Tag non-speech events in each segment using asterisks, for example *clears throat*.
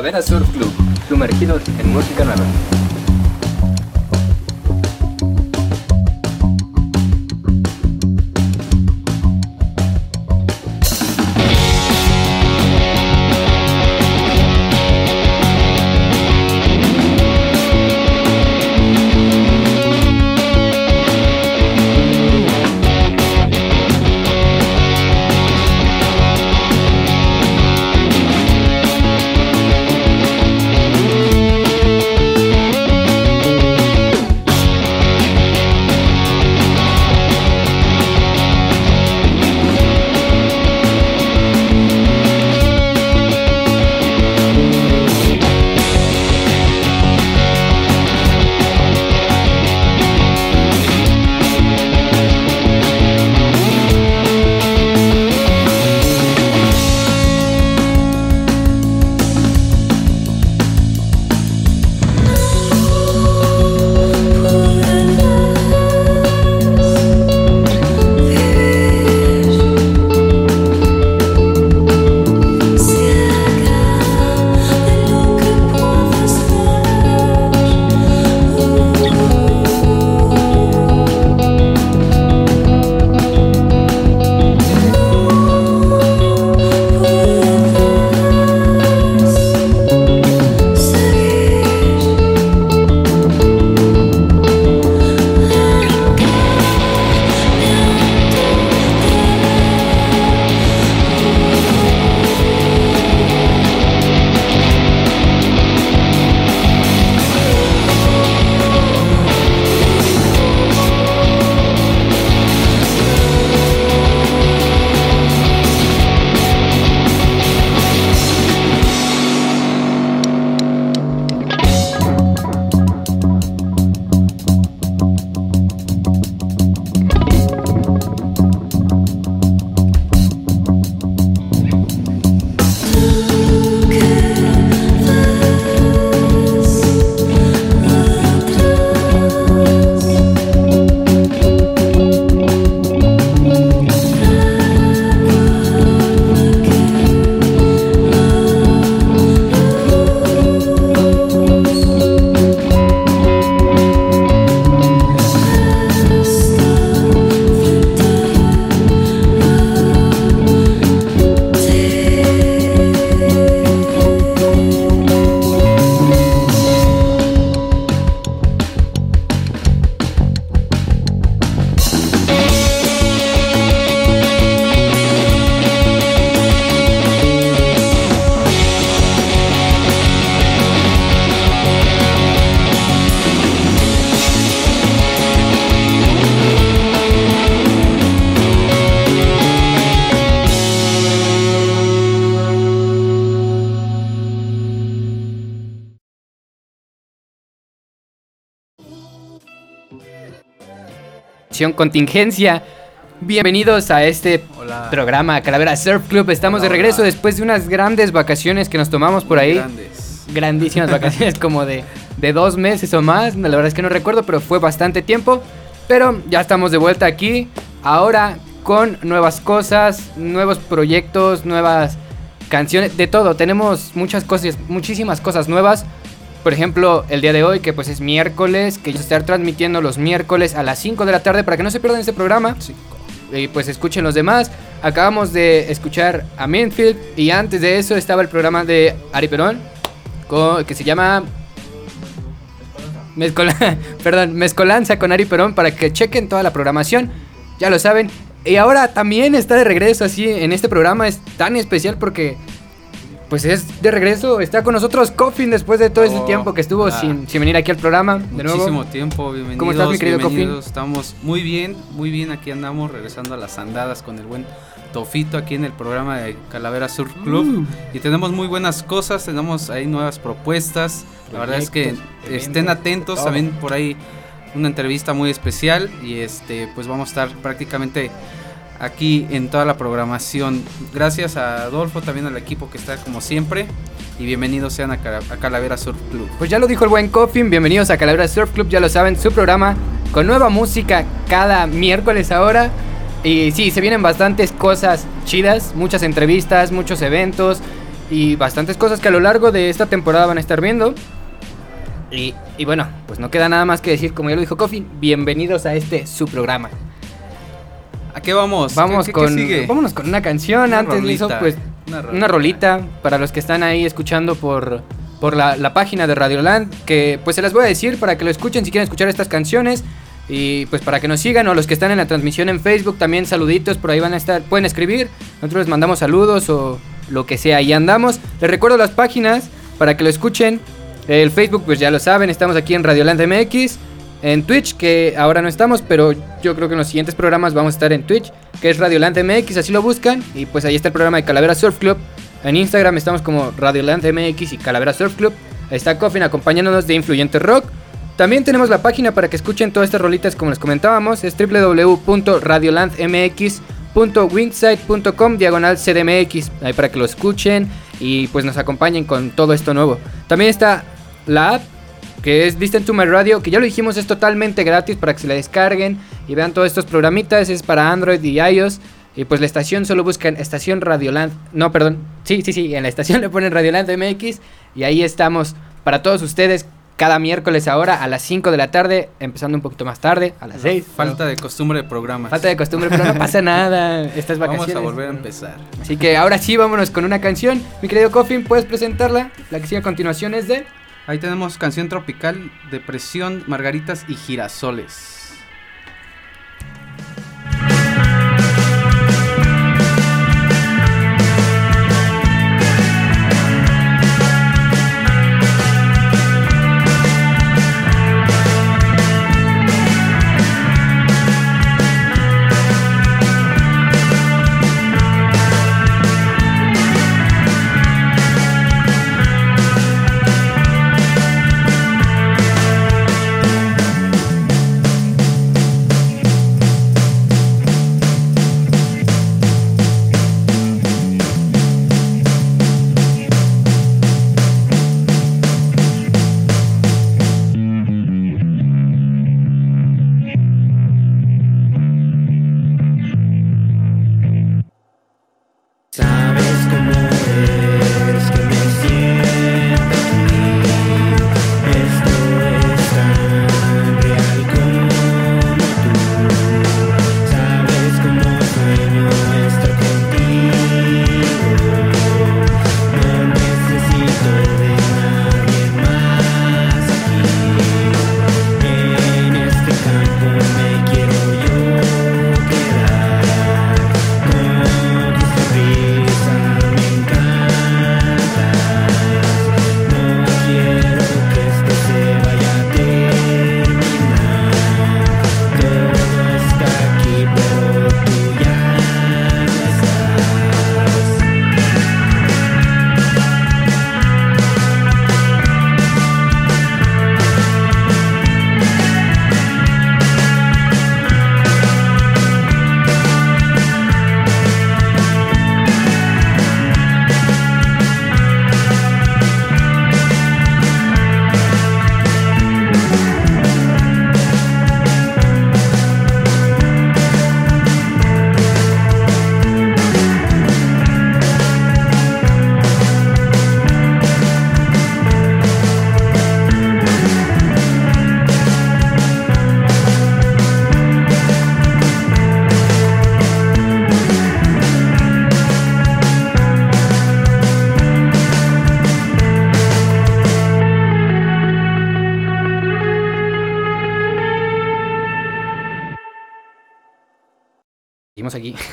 Calavera Surf Club, sumergidos en música nueva. Contingencia. Bienvenidos a este programa Calavera Surf Club. Estamos de regreso después de unas grandes vacaciones que nos tomamos por ahí. Grandísimas vacaciones, *laughs* como de, de dos meses o más. La verdad es que no recuerdo, pero fue bastante tiempo. Pero ya estamos de vuelta aquí. Ahora con nuevas cosas, nuevos proyectos, nuevas canciones, de todo. Tenemos muchas cosas, muchísimas cosas nuevas. Por ejemplo, el día de hoy, que pues es miércoles, que yo estar transmitiendo los miércoles a las 5 de la tarde para que no se pierdan este programa. Y pues escuchen los demás. Acabamos de escuchar a Minfield y antes de eso estaba el programa de Ari Perón, que se llama *laughs* perdón, Mezcolanza con Ari Perón para que chequen toda la programación. Ya lo saben. Y ahora también está de regreso así en este programa. Es tan especial porque pues es de regreso, está con nosotros Coffin después de todo ese oh, tiempo que estuvo sin, venir aquí al programa. De Muchísimo tiempo, bienvenidos. ¿Cómo estás, mi querido Coffin? Estamos muy bien, muy bien. Aquí andamos regresando a las andadas con el buen Tofito aquí en el programa de Calavera Sur Club. Uh. Y tenemos muy buenas cosas, tenemos ahí nuevas propuestas. La verdad es que estén atentos, también por ahí una entrevista muy especial. Y este, pues vamos a estar prácticamente aquí en toda la programación. Gracias a Adolfo, también al equipo que está como siempre. Y bienvenidos sean a, Calavera Surf Club. Pues ya lo dijo el buen Coffin, bienvenidos a Calavera Surf Club, ya lo saben, su programa con nueva música cada miércoles ahora. Y sí, se vienen bastantes cosas chidas, muchas entrevistas, muchos eventos. y bastantes cosas que a lo largo de esta temporada van a estar viendo. Y, bueno, pues no queda nada más que decir, como ya lo dijo Coffee, bienvenidos a este su programa. ¿A qué vamos? Vamos con, vámonos con una canción. Antes hizo pues una rolita. para los que están ahí escuchando por, por la, la, página de Radioland, que pues se las voy a decir para que lo escuchen si quieren escuchar estas canciones. Y pues para que nos sigan o los que están en la transmisión en Facebook también saluditos por ahí van a estar, pueden escribir. Nosotros les mandamos saludos o lo que sea, ahí andamos. Les recuerdo las páginas para que lo escuchen. El Facebook pues ya lo saben, estamos aquí en Radioland MX. En Twitch, que ahora no estamos, pero yo creo que en los siguientes programas vamos a estar en Twitch, que es Radioland MX, así lo buscan. Y pues ahí está el programa de Calavera Surf Club. En Instagram estamos como Radioland MX y Calavera Surf Club. Ahí está Coffin acompañándonos de Influyente Rock. También tenemos la página para que escuchen todas estas rolitas como les comentábamos, es www.radiolandmx.wingsite.com diagonal CDMX, ahí para que lo escuchen y pues nos acompañen con todo esto nuevo. También está la app que es Listen to My Radio, que ya lo dijimos es totalmente gratis para que se la descarguen y vean todos estos programitas, es para Android y iOS. Y pues la estación solo buscan estación Radioland. No, perdón. Sí, sí, sí. En la estación le ponen Radioland MX. Y ahí estamos para todos ustedes cada miércoles ahora a las 5 de la tarde, empezando un poquito más tarde, a las 6. Falta de costumbre de programas. Falta de costumbre, pero no pasa nada. Estas vacaciones. Vamos a volver a empezar. Así que ahora sí, vámonos con una canción. Mi querido Coffin, ¿puedes presentarla? La que sigue a continuación es de... Ahí tenemos canción tropical, depresión, margaritas y girasoles.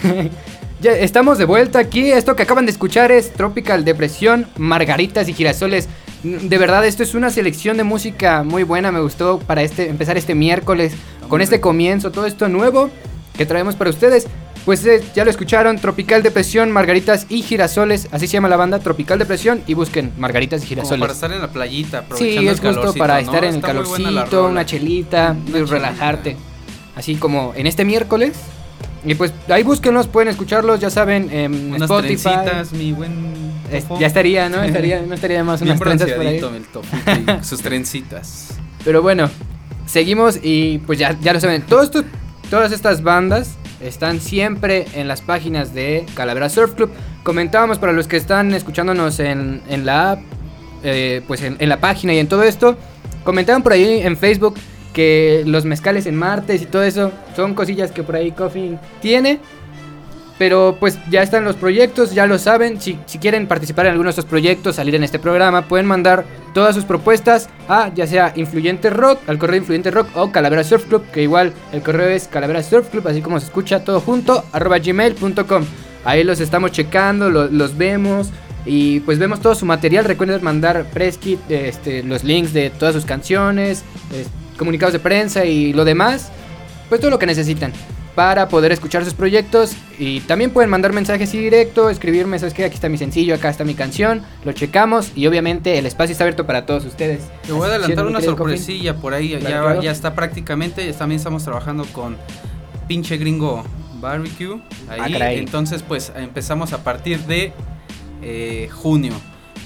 *laughs* estamos de vuelta aquí. Esto que acaban de escuchar es Tropical Depresión, Margaritas y Girasoles. De verdad, esto es una selección de música muy buena. Me gustó para este, empezar este miércoles con este comienzo, todo esto nuevo que traemos para ustedes. Pues eh, ya lo escucharon, Tropical Depresión, Margaritas y Girasoles, así se llama la banda, Tropical Depresión, y busquen Margaritas y Girasoles. para estar en la playita, Sí, es justo para estar en el calorcito, una chelita, y relajarte. Así como en este miércoles, y pues ahí búsquenlos, pueden escucharlos, ya saben, en unas Spotify. Trencitas, mi buen ya estaría, ¿no? *laughs* Estaría, no estaría más unas trenzas por ahí. El *laughs* sus trencitas. Pero bueno, seguimos y pues ya, ya lo saben. Todo esto, todas estas bandas están siempre en las páginas de Calavera Surf Club. Comentábamos para los que están escuchándonos en, la app, eh, pues en, en, la página y en todo esto. Comentaban por ahí en Facebook que los mezcales en martes y todo eso son cosillas que por ahí Coffee tiene. Pero pues ya están los proyectos, ya lo saben. Si, quieren participar en alguno de estos proyectos, salir en este programa, pueden mandar todas sus propuestas a ya sea Influyente Rock, al correo Influyente Rock o Calavera Surf Club, que igual el correo es Calavera Surf Club, así como se escucha todo junto, arroba gmail.com. Ahí los estamos checando, los vemos y pues vemos todo su material. Recuerden mandar press kit, este, los links de todas sus canciones, comunicados de prensa y lo demás. Pues todo lo que necesitan para poder escuchar sus proyectos. Y también pueden mandar mensajes directo, escribirme, sabes que aquí está mi sencillo, acá está mi canción, lo checamos y obviamente el espacio está abierto para todos ustedes. Te voy a adelantar una sorpresilla por ahí, ya, ya está prácticamente, también estamos trabajando con pinche gringo barbecue. Ahí, ah, entonces pues empezamos a partir de eh, junio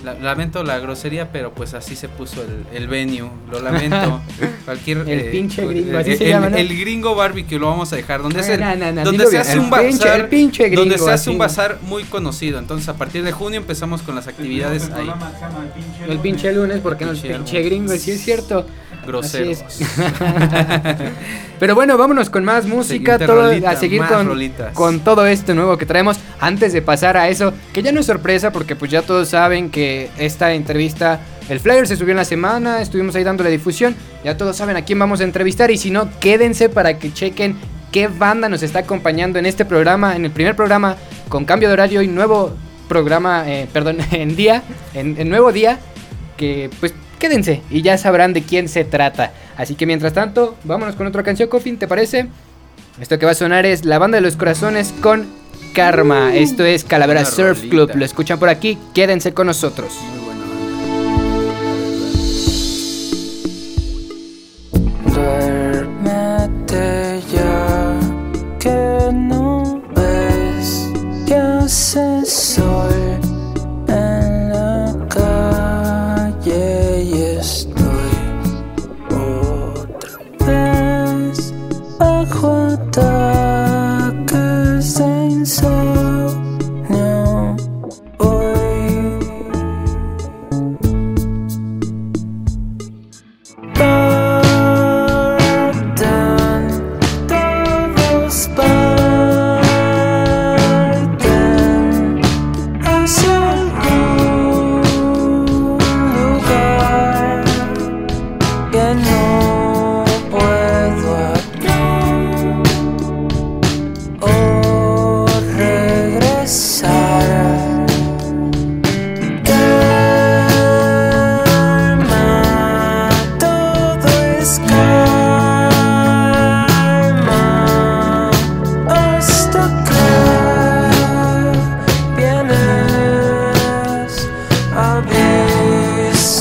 lamento la grosería, pero pues así se puso el, el venue. Lo lamento. *laughs* Cualquier. El eh, pinche gringo, así el, se llama, el, gringo barbecue lo vamos a dejar. Donde, se, donde se hace un bazar. donde se hace un bazar muy conocido. Entonces, a partir de junio empezamos con las actividades ahí. El pinche lunes, porque no el pinche gringo, sí es cierto groseros. *laughs* Pero bueno, vámonos con más música, todo, a seguir con, con todo esto nuevo que traemos. Antes de pasar a eso, que ya no es sorpresa porque pues ya todos saben que esta entrevista, el flyer se subió en la semana, estuvimos ahí dándole difusión, ya todos saben a quién vamos a entrevistar y si no, quédense para que chequen qué banda nos está acompañando en este programa, en el primer programa con cambio de horario y nuevo programa, eh, perdón, *laughs* en día, en, en nuevo día, que pues quédense y ya sabrán de quién se trata. Así que mientras tanto, vámonos con otra canción, Coffin, ¿te parece? Esto que va a sonar es La Banda de los Corazones con Karma. Uh, Esto es Calavera Surf Club. Lo escuchan por aquí, quédense con nosotros. Duérmete ya, que no ves que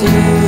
to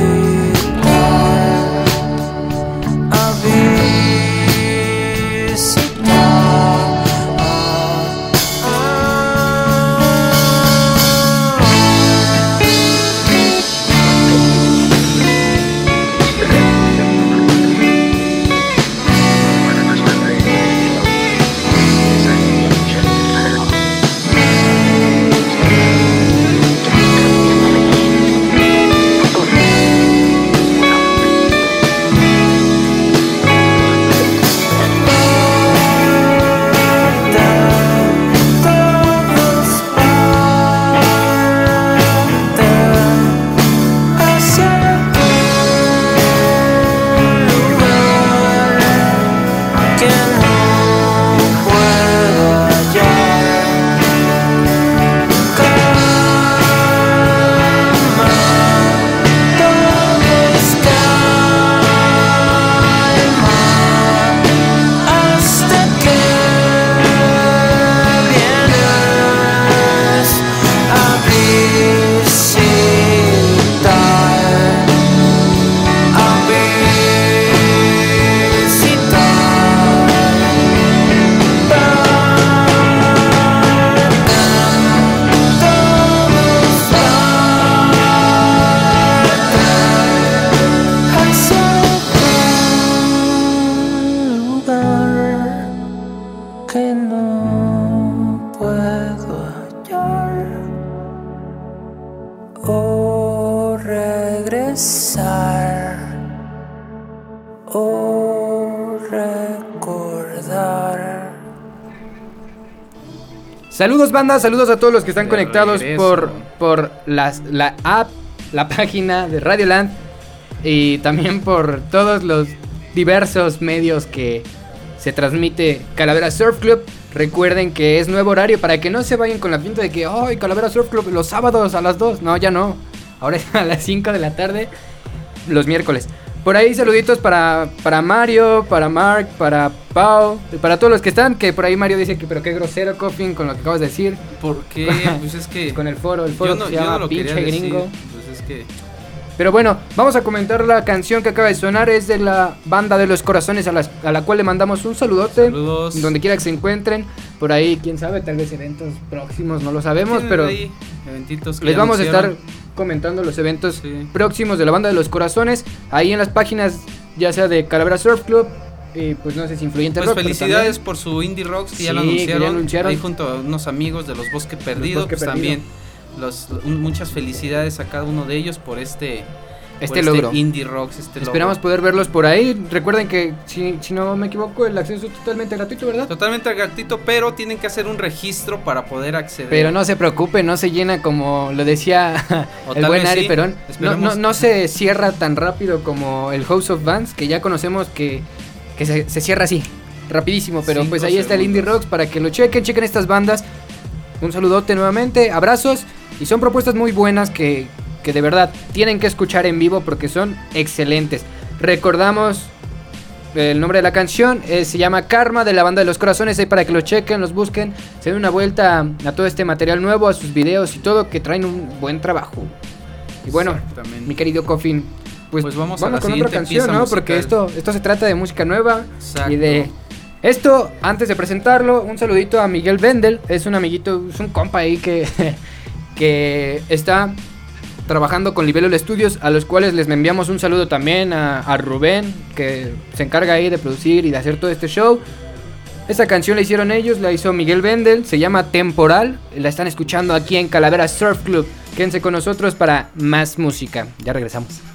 Saludos banda, saludos a todos los que están conectados por, por las, la app, la página de Radioland y también por todos los diversos medios que se transmite Calavera Surf Club. Recuerden que es nuevo horario para que no se vayan con la pinta de que, ¡ay, Calavera Surf Club los sábados a las 2! No, ya no. Ahora es a las 5 de la tarde, los miércoles. Por ahí saluditos para, para Mario, para Mark, para Pau, para todos los que están, que por ahí Mario dice que pero qué grosero Coffin con lo que acabas de decir. ¿Por qué? *laughs* Pues es que... con el foro, el foro yo no, se yo llama no lo pinche quería decir, gringo. Pues es que... Pero bueno, vamos a comentar la canción que acaba de sonar. Es de la banda de los corazones a, las- a la cual le mandamos un saludote. Saludos. Donde quiera que se encuentren. Por ahí, quién sabe, tal vez eventos próximos, no lo sabemos. Pero ahí eventitos que les vamos a estar comentando los eventos Sí. próximos de la banda de los corazones. Ahí en las páginas, ya sea de Calavera Surf Club. Y pues no sé si influyente Pues rock. felicidades por su Indie Rocks que ya Sí, lo ya anunciaron, anunciaron. ahí junto a unos amigos de los Bosque Perdido, Bosque pues Perdido. también los, muchas felicidades a cada uno de ellos por este Este por logro. Indie Rocks, este logro. Esperamos poder verlos por ahí. Recuerden que, si, si no me equivoco, el acceso es totalmente gratuito, ¿verdad? Totalmente gratuito, pero tienen que hacer un registro para poder acceder. Pero no se preocupe, no se llena como lo decía *laughs* O el buen Ari sí, Perón. No, no, no se cierra tan rápido como el House of Bands, que ya conocemos que, que se, se cierra así, rapidísimo. Pero Cinco pues ahí está el Indie. Rocks para que lo chequen, chequen estas bandas. Un saludote nuevamente, abrazos. Y son propuestas muy buenas que, que de verdad tienen que escuchar en vivo porque son excelentes. Recordamos el nombre de la canción eh, se llama Karma de la banda de los corazones. Ahí para que lo chequen, los busquen, se den una vuelta a todo este material nuevo, a sus videos y todo, que traen un buen trabajo. Y bueno, mi querido Coffin, pues, Pues vamos vamos, a la con otra canción, ¿no? Porque esto, esto se trata de música nueva Exacto. y de esto. Antes de presentarlo, un saludito a Miguel Bendel. Es un amiguito, es un compa ahí que, que está trabajando con Libelo Studios, a los cuales les enviamos un saludo también a, a Rubén, que se encarga ahí de producir y de hacer todo este show. Esta canción la hicieron ellos, la hizo Miguel Bendel, se llama Temporal, la están escuchando aquí en Calavera Surf Club. Quédense con nosotros para más música. Ya regresamos.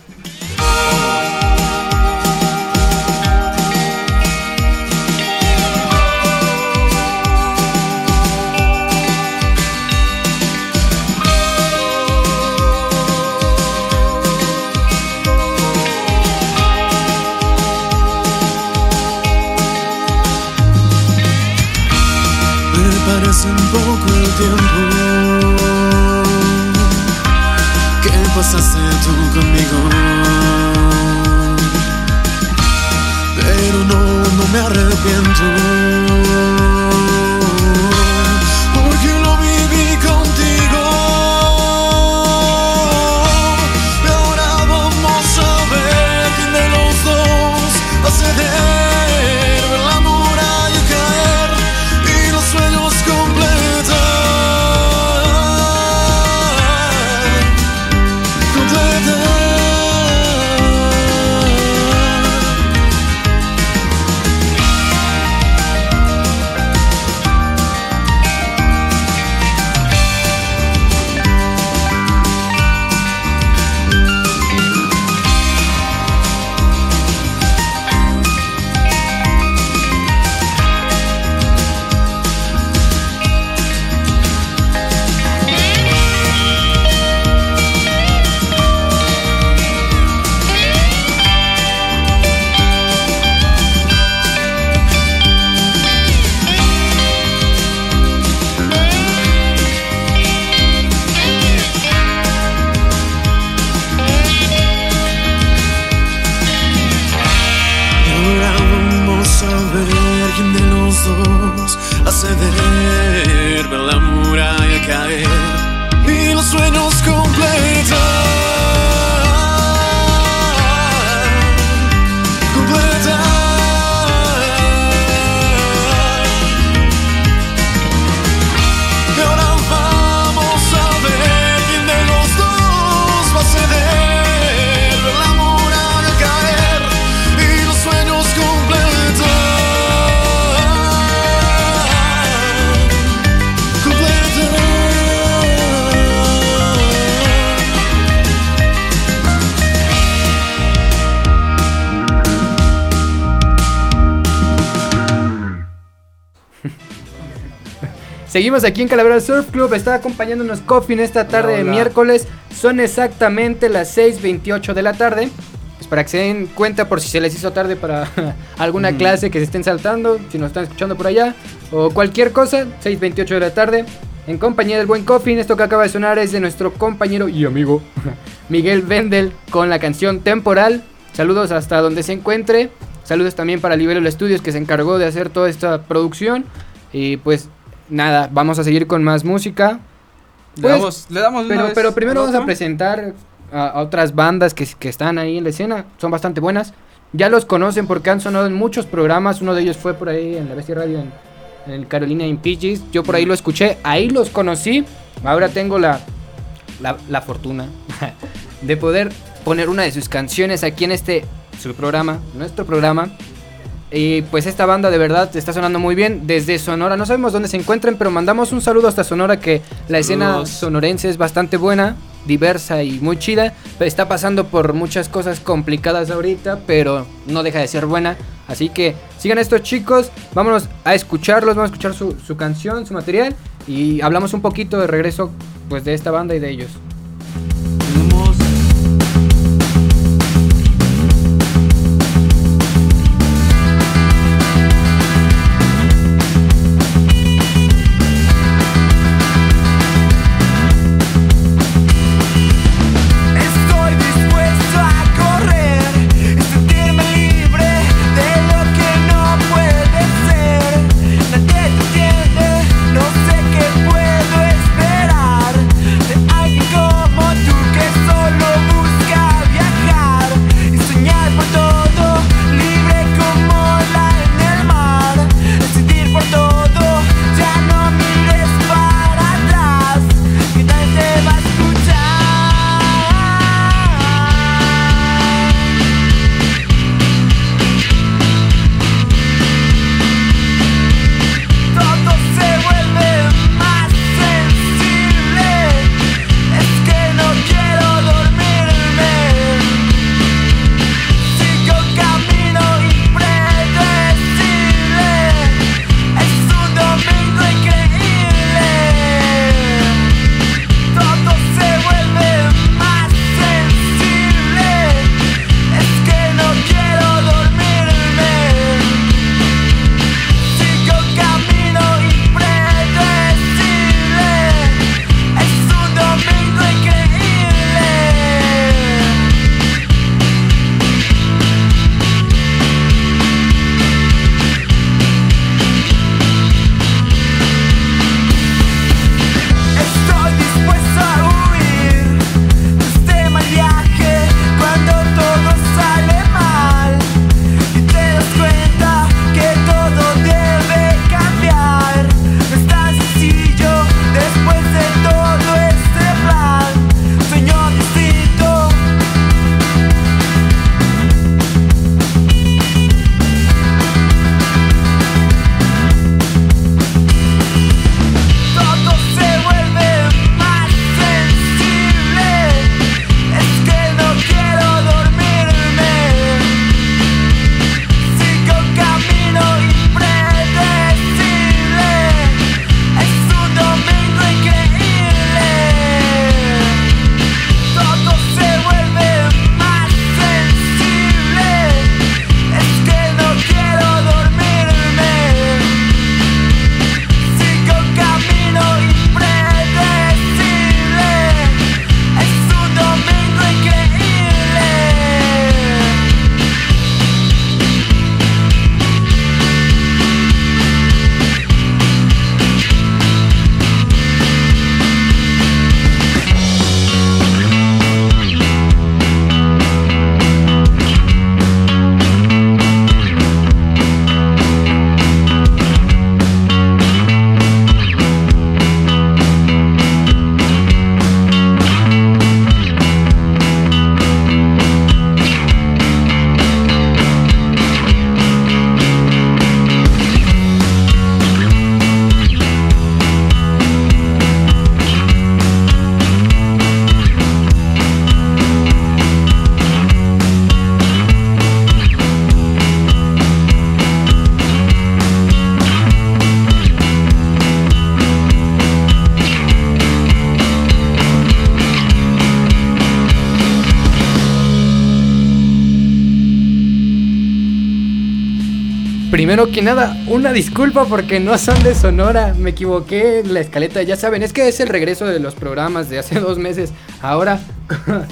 Pasaste tú conmigo. Pero no, no me arrepiento. Seguimos aquí en Calavera Surf Club. Está acompañándonos Coffee en esta tarde de miércoles. Son exactamente las 6:28 de la tarde. Es para que se den cuenta por si se les hizo tarde para *laughs* alguna clase que se estén saltando, si nos están escuchando por allá, o cualquier cosa. 6:28 de la tarde. En compañía del buen Coffin, esto que acaba de sonar es de nuestro compañero y amigo *laughs* Miguel Vendel con la canción Temporal. Saludos hasta donde se encuentre. Saludos también para Libero Estudios que se encargó de hacer toda esta producción. Y pues nada, vamos a seguir con más música. le pues, damos, le damos pero, pero primero vamos a presentar a, otras bandas que, que, están ahí en la escena. Son bastante buenas. Ya los conocen porque han sonado en muchos programas. Uno de ellos fue por ahí en la Bestia Radio en en Carolina Impeaches. Yo por ahí lo escuché, ahí los conocí. Ahora tengo la, la, fortuna *laughs* de poder poner una de sus canciones aquí en este su programa, nuestro programa. Y pues esta banda de verdad está sonando muy bien desde Sonora. No sabemos dónde se encuentran, pero mandamos un saludo hasta Sonora que la escena sonorense es bastante buena, diversa y muy chida. Está pasando por muchas cosas complicadas ahorita, pero no deja de ser buena. Así que sigan estos chicos, vámonos a escucharlos, vamos a escuchar su, su canción, su material y hablamos un poquito de regreso pues de esta banda y de ellos. Primero que nada, una disculpa porque no son de Sonora. Me equivoqué en la escaleta. Ya saben, es que es el regreso de los programas de hace *laughs* dos meses. Ahora, *laughs*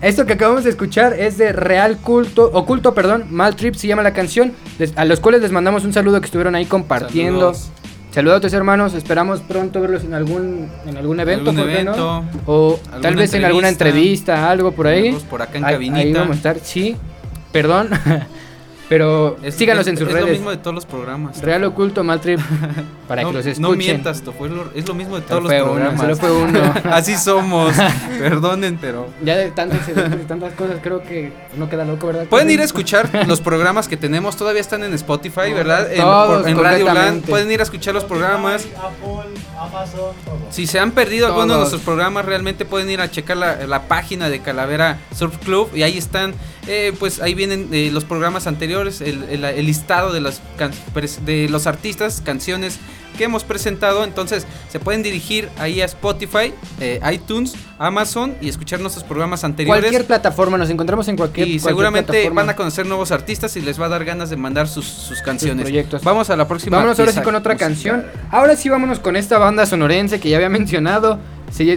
esto que acabamos de escuchar es de Real Culto, Oculto, perdón. Mal Trip se llama la canción. a los cuales les mandamos un saludo que estuvieron ahí compartiendo. Saludos. a tus hermanos, esperamos pronto verlos en algún en algún evento, O tal vez en alguna entrevista, algo por ahí. Por acá en cabinita. Ahí vamos a estar, sí. Perdón. *laughs* Pero síganos en sus redes. Es lo mismo de todos los programas. Real Oculto Maltrip. *laughs* Para que los escuchen. No mientas, es lo mismo de todos los programas. solo fue uno. *laughs* Así somos. *laughs* Perdonen, pero. Ya de tantas, tantas cosas, creo que no queda loco, ¿verdad? Pueden ir a escuchar los programas que tenemos. Todavía están en Spotify, ¿verdad? En, en Radio Land. Pueden ir a escuchar los programas. Si se han perdido algunos de nuestros programas, realmente pueden ir a checar la, la página de Calavera Surf Club. Y ahí están eh, pues ahí vienen eh, los programas anteriores, el, listado de, las de los artistas, canciones que hemos presentado. Entonces se pueden dirigir ahí a Spotify, eh, iTunes, Amazon y escuchar nuestros programas anteriores. Cualquier plataforma, nos encontramos en cualquier Y seguramente van a conocer nuevos artistas y les va a dar ganas de mandar sus, canciones. proyectos. Vamos a la próxima. Vámonos ahora sí con otra canción. Ahora sí vámonos con esta banda sonorense que ya había mencionado.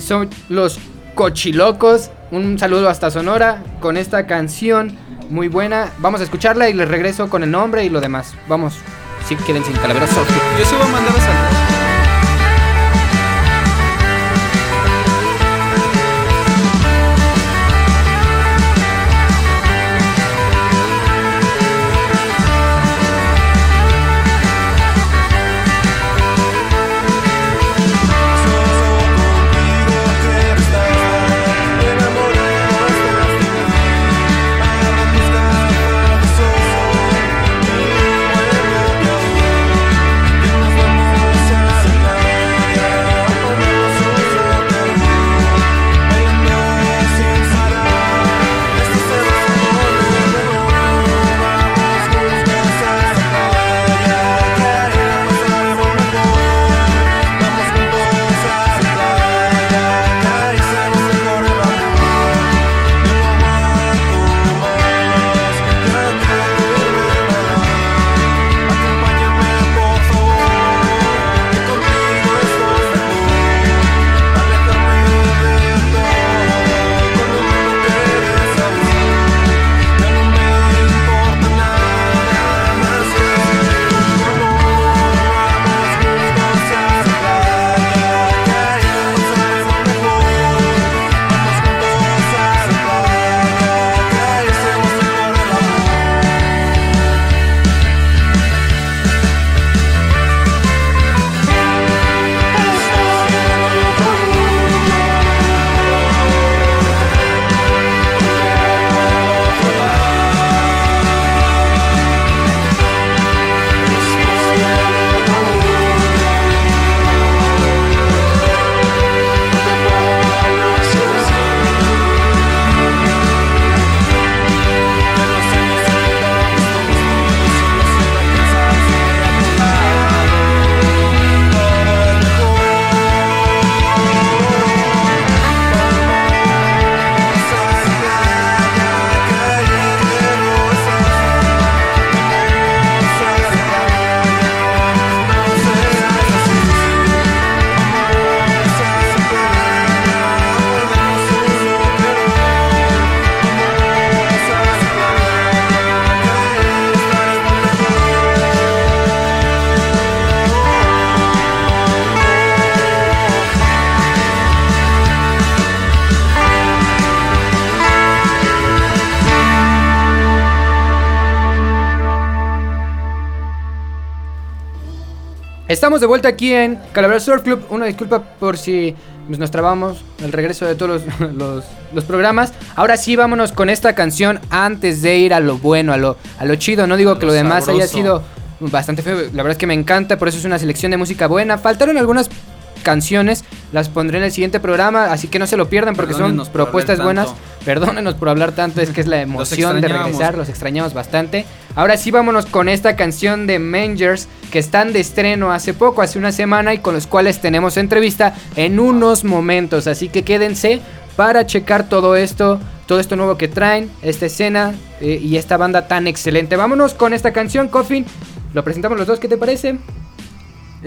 son los Cochilocos. Un saludo hasta Sonora con esta canción muy buena. Vamos a escucharla y les regreso con el nombre y lo demás. Vamos, sí, quédense en Calaveras Yo se voy a mandar a. Estamos de vuelta aquí en Calavera Surf Club. Una disculpa por si nos trabamos el regreso de todos *laughs* los, programas. Ahora sí, vámonos con esta canción antes de ir a lo bueno, a lo, a lo chido. No digo que lo, demás haya sido bastante feo. La verdad es que me encanta, por eso es una selección de música buena. Faltaron algunas canciones, las pondré en el siguiente programa, así que no se lo pierdan porque son propuestas buenas. Perdónenos por hablar tanto, es que es la emoción de regresar, los extrañamos bastante. Ahora sí vámonos con esta canción de Mangers que están de estreno hace poco, hace una semana y con los cuales tenemos entrevista en unos momentos, así que quédense para checar todo esto, todo esto nuevo que traen, esta escena eh, y esta banda tan excelente. Vámonos con esta canción, Coffin. lo presentamos los dos, ¿qué te parece?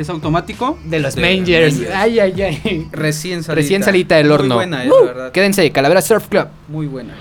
¿Es automático? De los Mangers. Ay, ay, ay. Recién salita. Recién salita del horno. Muy buena, eh, la verdad. Quédense, Calavera Surf Club. Muy buena.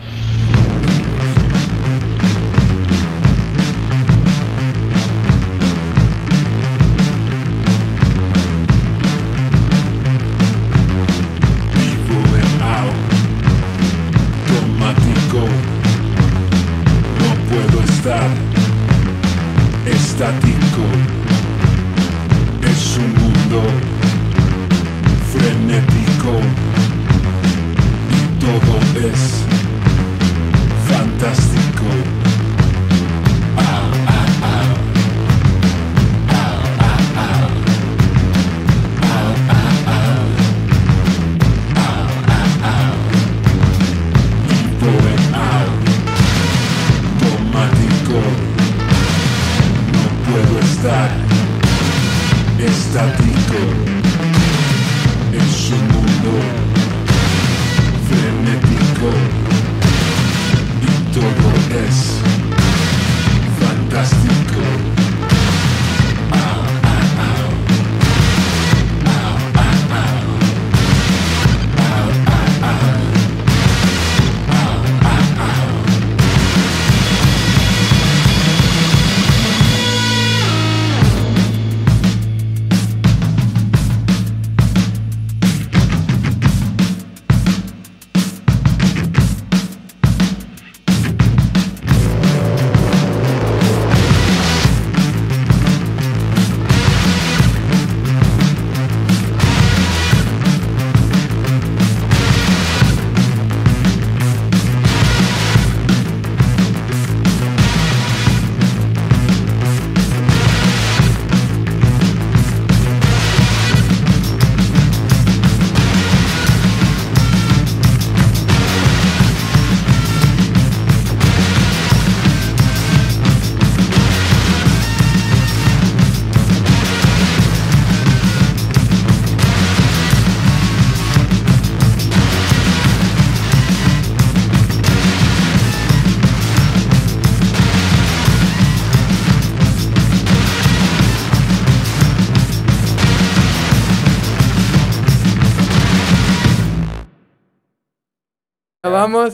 Vamos,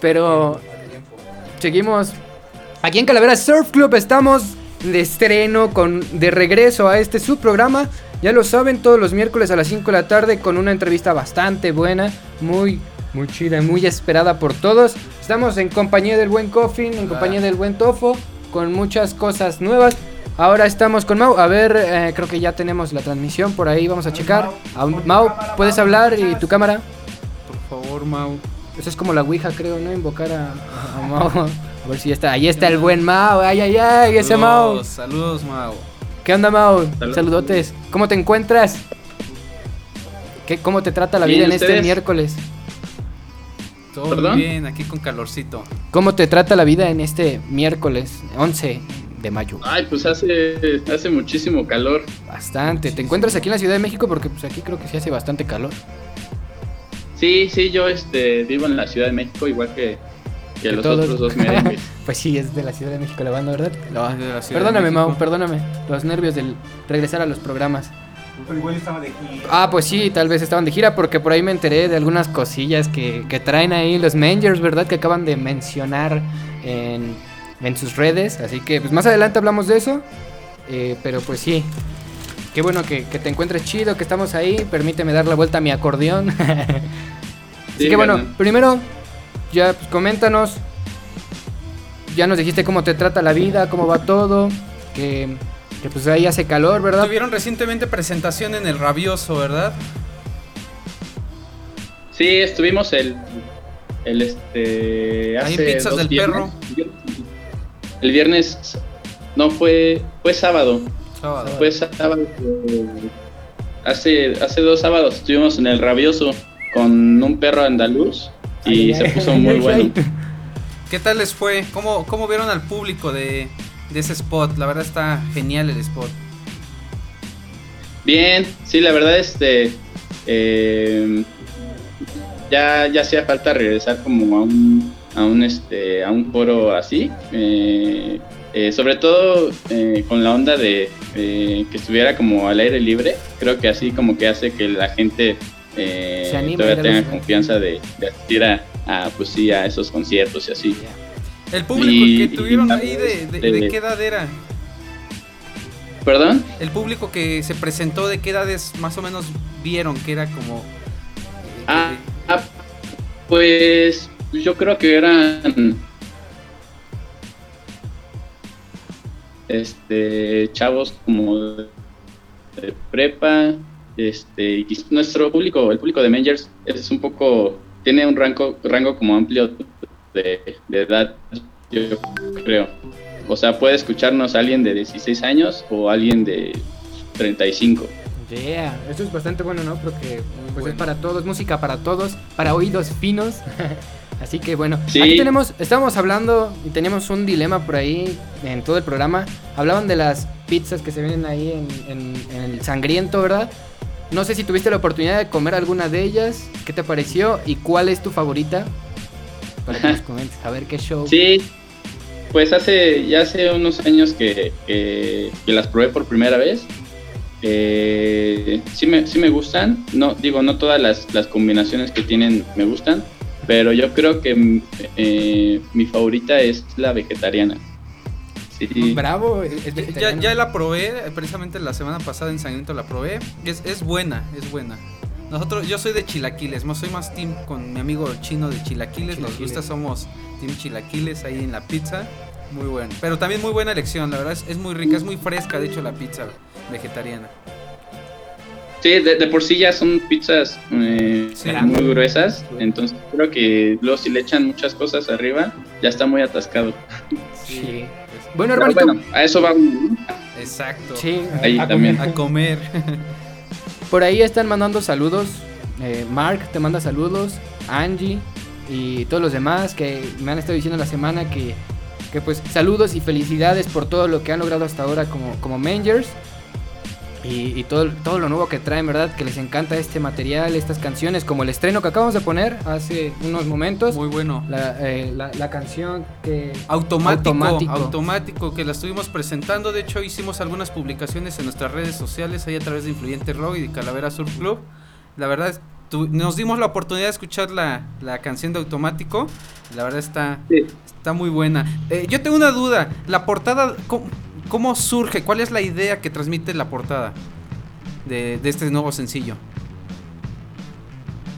pero seguimos. Aquí en Calavera Surf Club estamos de estreno, con de regreso a este subprograma. Ya lo saben, todos los miércoles a las 5 de la tarde con una entrevista bastante buena, muy, muy chida y muy esperada por todos. Estamos en compañía del buen Coffin, en compañía del buen Tofo, con muchas cosas nuevas. Ahora estamos con Mau. A ver, eh, creo que ya tenemos la transmisión por ahí. Vamos a checar. A- Mau, ¿puedes hablar y tu cámara? Por favor, Mau. Eso es como la Ouija, creo, ¿no? Invocar a, Mao. *laughs* A ver si ya está. Ahí está el buen Mao. Ay, ay, ay, ese Mao. Saludos, Mau. ¿Qué onda, Mao? Saludos. Saludotes. ¿Cómo te encuentras? ¿Qué, ¿Cómo te trata la vida en este miércoles? Todo bien, aquí con calorcito. ¿Cómo te trata la vida en este miércoles 11 de mayo? Ay, pues hace, hace muchísimo calor. Bastante. ¿Te encuentras aquí en la Ciudad de México? Porque pues aquí creo que sí hace bastante calor. Sí, sí, yo este, vivo en la Ciudad de México, igual que, que Que los todos. otros dos *laughs* merengues. *laughs* Pues sí, es de la Ciudad de México la banda, ¿verdad? La Es de la Ciudad de Perdóname. Mau, perdóname. Los nervios del regresar a los programas. Pero igual estaba de gira. Ah, pues sí, tal vez estaban de gira porque por ahí me enteré de algunas cosillas que, que traen ahí los Mangers, ¿verdad? Que acaban de mencionar en, en sus redes. Así que pues más adelante hablamos de eso. Eh, pero pues sí, qué bueno que, que te encuentres chido, que estamos ahí. Permíteme dar la vuelta a mi acordeón. *laughs* Así Sí, que bueno, primero, ya pues coméntanos. Ya nos dijiste cómo te trata la vida, cómo va todo. Que, que pues ahí hace calor, ¿verdad? Tuvieron recientemente presentación en el Rabioso, ¿verdad? Sí, estuvimos el, el este, Ahí hace en Pizzas dos del viernes. El viernes, no fue, fue sábado, Sábado. fue sábado. Hace, hace dos sábados estuvimos en el Rabioso con un perro andaluz y Ay, se puso ay, muy ay, bueno. ¿Qué tal les fue? ¿Cómo, cómo vieron al público de, de ese spot? La verdad está genial el spot. Bien, sí, la verdad, este, eh, ya, ya hacía falta regresar como a un, a un, este, a un foro así. eh, Eh, sobre todo eh, con la onda de eh, que estuviera como al aire libre, creo que así como que hace que la gente todavía tenga confianza de, asistir a, pues sí, a esos conciertos y así. El público que tuvieron ahí, de, de, qué edad era? ¿Perdón? El público que se presentó, ¿de qué edades más o menos vieron que era como... ah, ah pues yo creo que eran este chavos como de prepa, este y nuestro público, el público de Mangers es un poco tiene un rango rango como amplio de, edad, yo creo. O sea, puede escucharnos alguien de 16 años o alguien de 35. Yeah, eso es bastante bueno, ¿no? Porque pues es para todos, música para todos, para oídos finos. *laughs* Así que bueno, aquí tenemos, estábamos hablando y teníamos un dilema por ahí en todo el programa. Hablaban de las pizzas que se ven ahí en, el sangriento, ¿verdad? No sé si tuviste la oportunidad de comer alguna de ellas. ¿Qué te pareció? ¿Y cuál es tu favorita? Para que nos *laughs* comentes, a ver qué show. Sí, pues hace ya hace unos años que, que, las probé por primera vez. Eh, sí, me, sí me gustan. No, digo, no todas las, las combinaciones que tienen me gustan pero yo creo que eh, mi favorita es la vegetariana. Sí. Bravo, ya, ya, la probé, precisamente la semana pasada en Sangriento la probé. Es, es buena, es buena. Nosotros, yo soy de chilaquiles, no soy más team con mi amigo chino de chilaquiles. Nos gusta, somos team chilaquiles ahí en la pizza. Muy bueno. Pero también muy buena elección, la verdad es, es muy rica, es muy fresca, de hecho, la pizza vegetariana. Sí, de, por sí ya son pizzas eh, muy gruesas, entonces creo que luego si le echan muchas cosas arriba, ya está muy atascado. Sí. Bueno, hermanito. Bueno, a eso va. Exacto. Sí, ahí también. A comer. *laughs* Por ahí están mandando saludos. Eh, Mark te manda saludos. Angie y todos los demás que me han estado diciendo la semana que, que pues saludos y felicidades por todo lo que han logrado hasta ahora como, como Mangers. Y, todo, todo lo nuevo que traen, ¿verdad? Que les encanta este material, estas canciones, como el estreno que acabamos de poner hace unos momentos. Muy bueno. La, eh, canción que... Automático, automático, que la estuvimos presentando. De hecho, hicimos algunas publicaciones en nuestras redes sociales, ahí a través de Influyente Rock y de Calavera Sur Club. La verdad, nos dimos la oportunidad de escuchar la, canción de Automático. La verdad está, está muy buena. Eh, yo tengo una duda. La portada... ¿Cómo surge? ¿Cuál es la idea que transmite la portada de, este nuevo sencillo?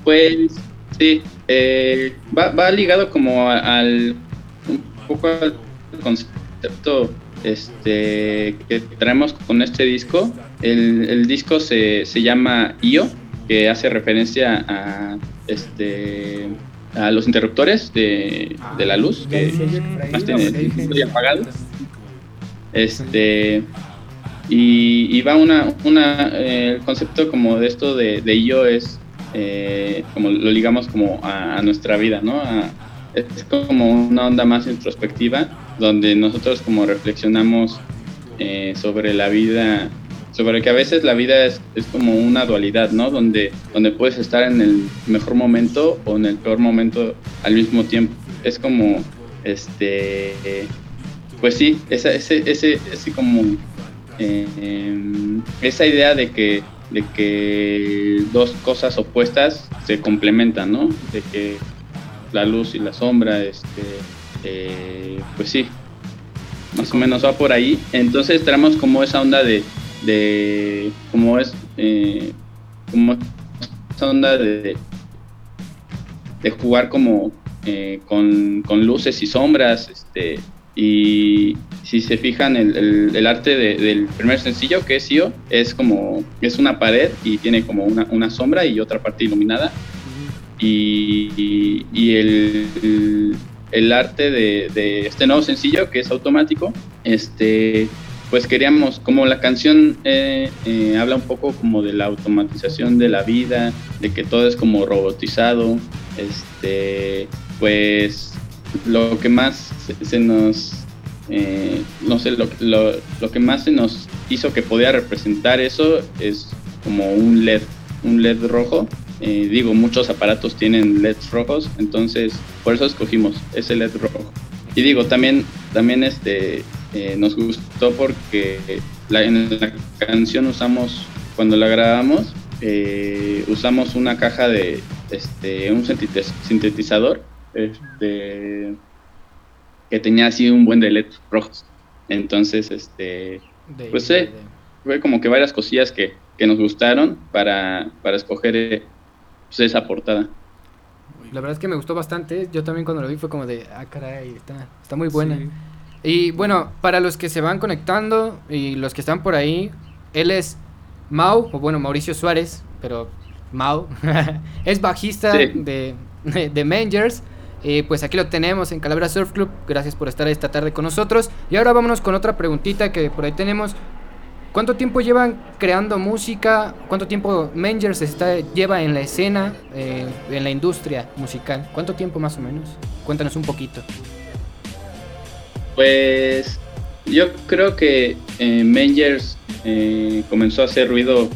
Pues sí, eh, va, ligado como al un poco al concepto este que traemos con este disco. El, disco se, llama IO, que hace referencia a este a los interruptores de, la luz que más tienen apagados este, y, va una, una eh, el concepto como de esto de, de yo es, eh, como lo ligamos como a, nuestra vida, ¿no? es como una onda más introspectiva, donde nosotros como reflexionamos eh, sobre la vida, sobre que a veces la vida es, es, como una dualidad, ¿no? Donde, donde puedes estar en el mejor momento o en el peor momento al mismo tiempo. Es como, este, pues sí, esa, ese, ese, ese como eh, esa idea de que, de que dos cosas opuestas se complementan, ¿no? De que la luz y la sombra, este, eh, pues sí, más o menos va por ahí. Entonces tenemos como esa onda de, de como es, eh, como esa onda de, de jugar como con, con, luces y sombras, este, y si se fijan, el, el, arte del primer sencillo, que es Io, es como, es una pared y tiene como una, una sombra y otra parte iluminada. Y, y, el, el, arte de, de, este nuevo sencillo, que es automático, este, pues queríamos, como la canción eh, eh, habla un poco como de la automatización de la vida, de que todo es como robotizado, este, pues lo que más se, nos, eh, no sé, lo, lo, que más se nos hizo que podía representar eso es como un LED, un LED rojo. Eh, digo, muchos aparatos tienen LEDs rojos, entonces por eso escogimos ese LED rojo. Y digo, también, también este, eh, nos gustó porque la, en la canción usamos, cuando la grabamos, usamos una caja de este, un sintetizador este, que tenía así un buen de LEDs rojos. Entonces, este, pues sí, fue como que varias cosillas que, que nos gustaron para, para escoger eh, pues, esa portada. La verdad es que me gustó bastante. Yo también cuando lo vi fue como de, ah, caray, está, está muy buena. Y bueno, para los que se van conectando y los que están por ahí, él es Mau, o bueno, Mauricio Suárez, pero Mau, *laughs* es bajista de, de, Mangers. Y pues aquí lo tenemos en Calabria Surf Club. Gracias por estar esta tarde con nosotros. Y ahora vámonos con otra preguntita que por ahí tenemos. ¿Cuánto tiempo llevan creando música? ¿Cuánto tiempo Mangers está, lleva en la escena, eh, en la industria musical? ¿Cuánto tiempo más o menos? Cuéntanos un poquito. Pues yo creo que eh, Mangers eh, comenzó a hacer ruido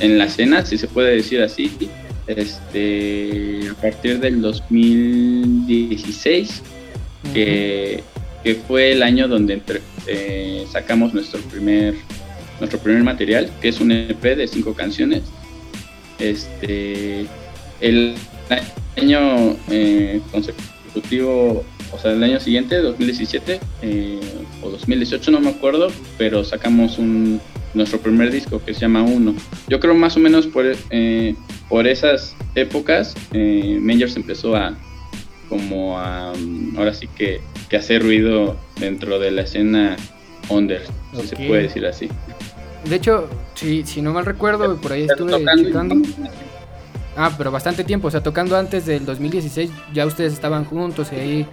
en la escena, si se puede decir así, este, a partir del 2016, que, que, fue el año donde eh, sacamos nuestro primer, nuestro primer material, que es un EP de cinco canciones. Este, el año eh, consecutivo o sea, el año siguiente, 2017 eh, o 2018, no me acuerdo, pero sacamos un, nuestro primer disco que se llama Uno. Yo creo más o menos por, eh, por esas épocas, eh, Mangers empezó a, como a, ahora sí que, que hacer ruido dentro de la escena under, si se puede decir así. De hecho, si, si no mal recuerdo, por ahí estuve checando. Ah, pero bastante tiempo, o sea, tocando antes del 2016, ya ustedes estaban juntos y ahí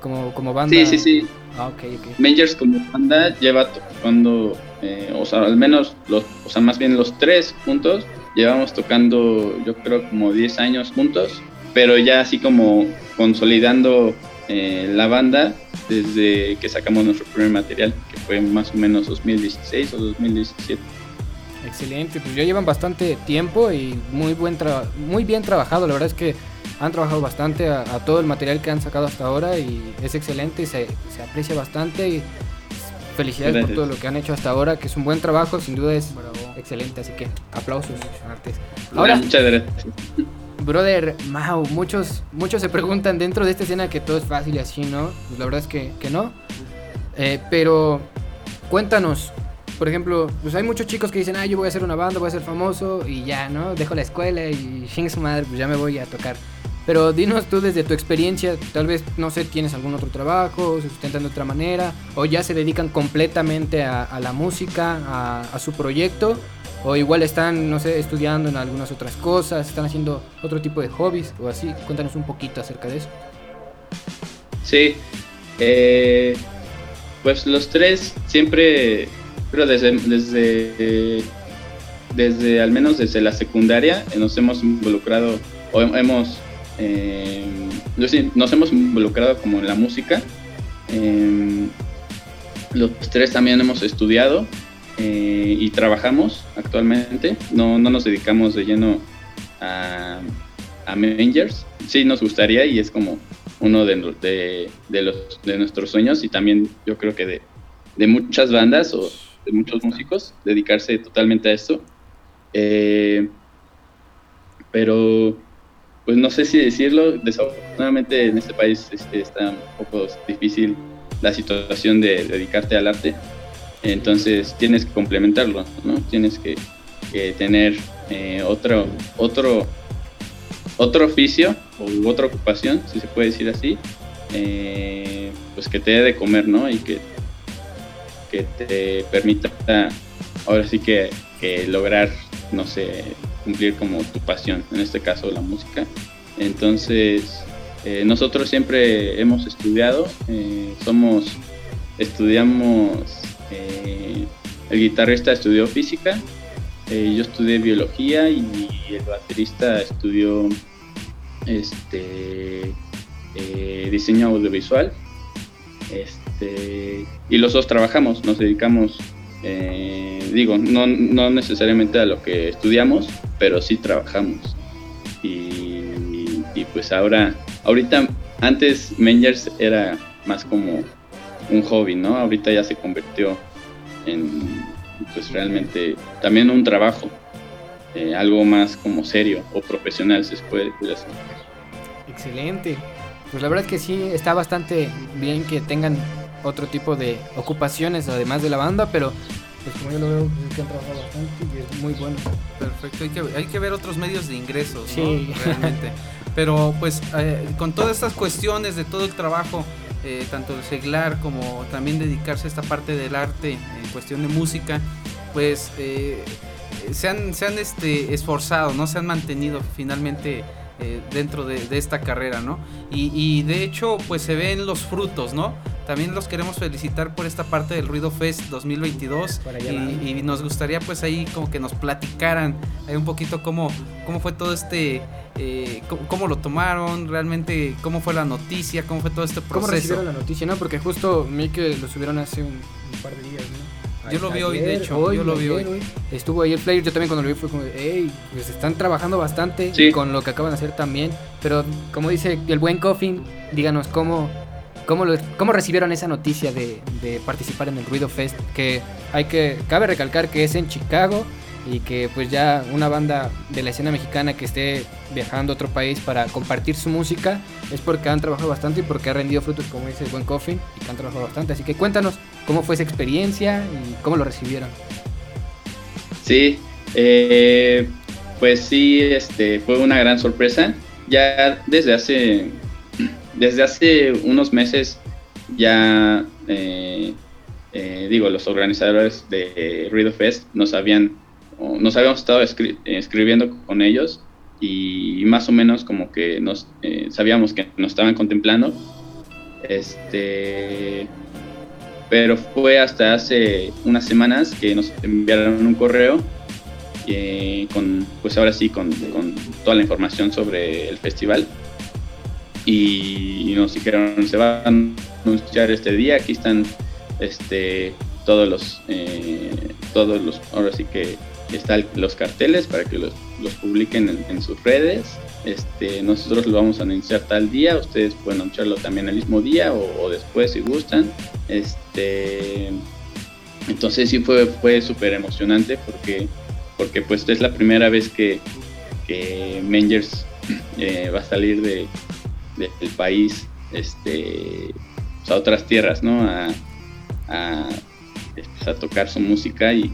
como, como banda. Sí, sí, sí. Ah, ok, ok. Mangers como banda lleva tocando, eh, o sea, al menos, los, o sea, más bien los tres juntos, llevamos tocando, yo creo, como 10 años juntos, pero ya así como consolidando eh, la banda desde que sacamos nuestro primer material, que fue más o menos 2016 o 2017. Excelente, pues ya llevan bastante tiempo y muy buen muy bien trabajado. La verdad es que han trabajado bastante a, todo el material que han sacado hasta ahora y es excelente y se, se aprecia bastante y felicidades por todo lo que han hecho hasta ahora, que es un buen trabajo, sin duda es excelente, así que aplausos artes. Ahora, muchas gracias. Brother, Mau, muchos, muchos se preguntan dentro de esta escena que todo es fácil y así, ¿no? Pues la verdad es que, que no. Eh, pero cuéntanos, por ejemplo, pues hay muchos chicos que dicen, ah, yo voy a hacer una banda, voy a ser famoso y ya, ¿no? Dejo la escuela y ching su madre, pues ya me voy a tocar. Pero dinos tú desde tu experiencia, tal vez, no sé, tienes algún otro trabajo, se sustentan de otra manera, o ya se dedican completamente a, la música, a, su proyecto, o igual están, no sé, estudiando en algunas otras cosas, están haciendo otro tipo de hobbies, o así. Cuéntanos un poquito acerca de eso. Sí, eh, pues los tres siempre, pero desde, desde, desde, al menos desde la secundaria, nos hemos involucrado o hemos eh, nos hemos involucrado como en la música. Eh, los tres también hemos estudiado eh, y trabajamos actualmente. No, no nos dedicamos de lleno a, a Mangers. Sí nos gustaría y es como uno de, de, de, los, de nuestros sueños y también yo creo que de, de muchas bandas o de muchos músicos dedicarse totalmente a esto. Pero pues no sé si decirlo, desafortunadamente en este país este, está un poco difícil la situación de dedicarte al arte, entonces tienes que complementarlo, ¿no? Tienes que, tener eh, otro, otro, otro oficio o otra ocupación, si se puede decir así, eh, pues que te dé de comer, ¿no? Y que, que te permita ahora sí que, que lograr, no sé, cumplir como tu pasión, en este caso la música. Entonces, eh, nosotros siempre hemos estudiado, eh, somos, estudiamos, eh, el guitarrista estudió física, yo estudié biología y el baterista estudió este, diseño audiovisual. Este, y los dos trabajamos, nos dedicamos eh, digo, no, no necesariamente a lo que estudiamos, pero sí trabajamos. Y, pues ahora, ahorita, antes Mangers era más como un hobby, ¿no? Ahorita ya se convirtió en, pues realmente, también un trabajo, eh, algo más como serio o profesional, se puede decir. Excelente. Pues la verdad que sí, está bastante bien que tengan otro tipo de ocupaciones además de la banda, pero pues como yo lo veo, pues es que han trabajado bastante y es muy bueno. Perfecto, hay que, hay que ver otros medios de ingresos, sí. *laughs* Realmente. Pero pues eh, con todas estas cuestiones de todo el trabajo, eh, tanto el seglar como también dedicarse a esta parte del arte en cuestión de música, pues eh, se han, se han este, esforzado, ¿no? Se han mantenido finalmente eh, dentro de, esta carrera, ¿no? Y, de hecho, pues se ven los frutos, ¿no? También los queremos felicitar por esta parte del Ruido Fest 2022 y, y, nos gustaría pues ahí como que nos platicaran ahí un poquito cómo, cómo fue todo este, eh, cómo, lo tomaron, realmente cómo fue la noticia, cómo fue todo este proceso. ¿Cómo recibieron la noticia, no? Porque justo vi que lo subieron hace un par de días, ¿no? Yo lo vi hoy, de hecho. yo lo vi hoy. Estuvo ahí el player. Yo también cuando lo vi fue como, hey, pues están trabajando bastante con lo que acaban de hacer también. Pero como dice el buen Coffin, díganos cómo, cómo, cómo recibieron esa noticia de, participar en el Ruido Fest. Que hay que, cabe recalcar que es en Chicago y que pues ya una banda de la escena mexicana que esté viajando a otro país para compartir su música es porque han trabajado bastante y porque ha rendido frutos como dice buen Coffin y que han trabajado bastante. Así que cuéntanos cómo fue esa experiencia y cómo lo recibieron. Sí, eh, pues sí, este fue una gran sorpresa. Ya desde hace desde hace unos meses ya eh, eh, digo los organizadores de Ruido Fest nos habían nos habíamos estado escribiendo con ellos y más o menos como que nos eh, sabíamos que nos estaban contemplando. Este pero fue hasta hace unas semanas que nos enviaron un correo eh, con pues ahora sí con, toda la información sobre el festival y, nos dijeron se va a anunciar este día aquí están este todos los eh, todos los ahora sí que están los carteles para que los, publiquen en, sus redes. Este, nosotros lo vamos a anunciar tal día, ustedes pueden anunciarlo también el mismo día o, después si gustan. Este, entonces sí fue, fue súper emocionante porque, porque pues es la primera vez que, que Mangers eh, va a salir de, del país este, pues, a otras tierras, ¿no? A, a, a tocar su música y,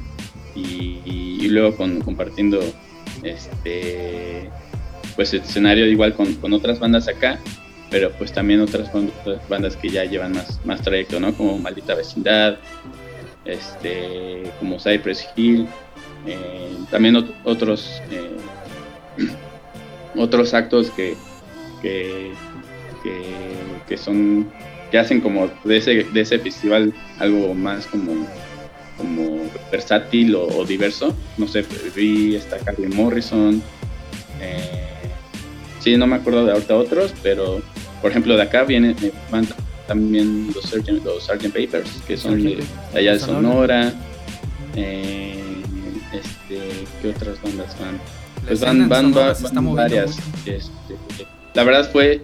y, luego con, compartiendo este pues escenario igual con, otras bandas acá pero pues también otras bandas que ya llevan más, más trayecto, ¿no? Como Maldita Vecindad, este, como Cypress Hill, eh, también otros eh, *clears throat* otros actos que, que, que, son que hacen como de ese, de ese festival algo más como como versátil o, diverso. No sé, vi esta Carly Morrison. Eh, sí, no me acuerdo de ahorita otros, pero por ejemplo de acá vienen van también los Sgt. los Papers, que son de, allá de Sonora. Eh, este, ¿Qué otras bandas van? Pues van, van, varias. Este, la verdad fue,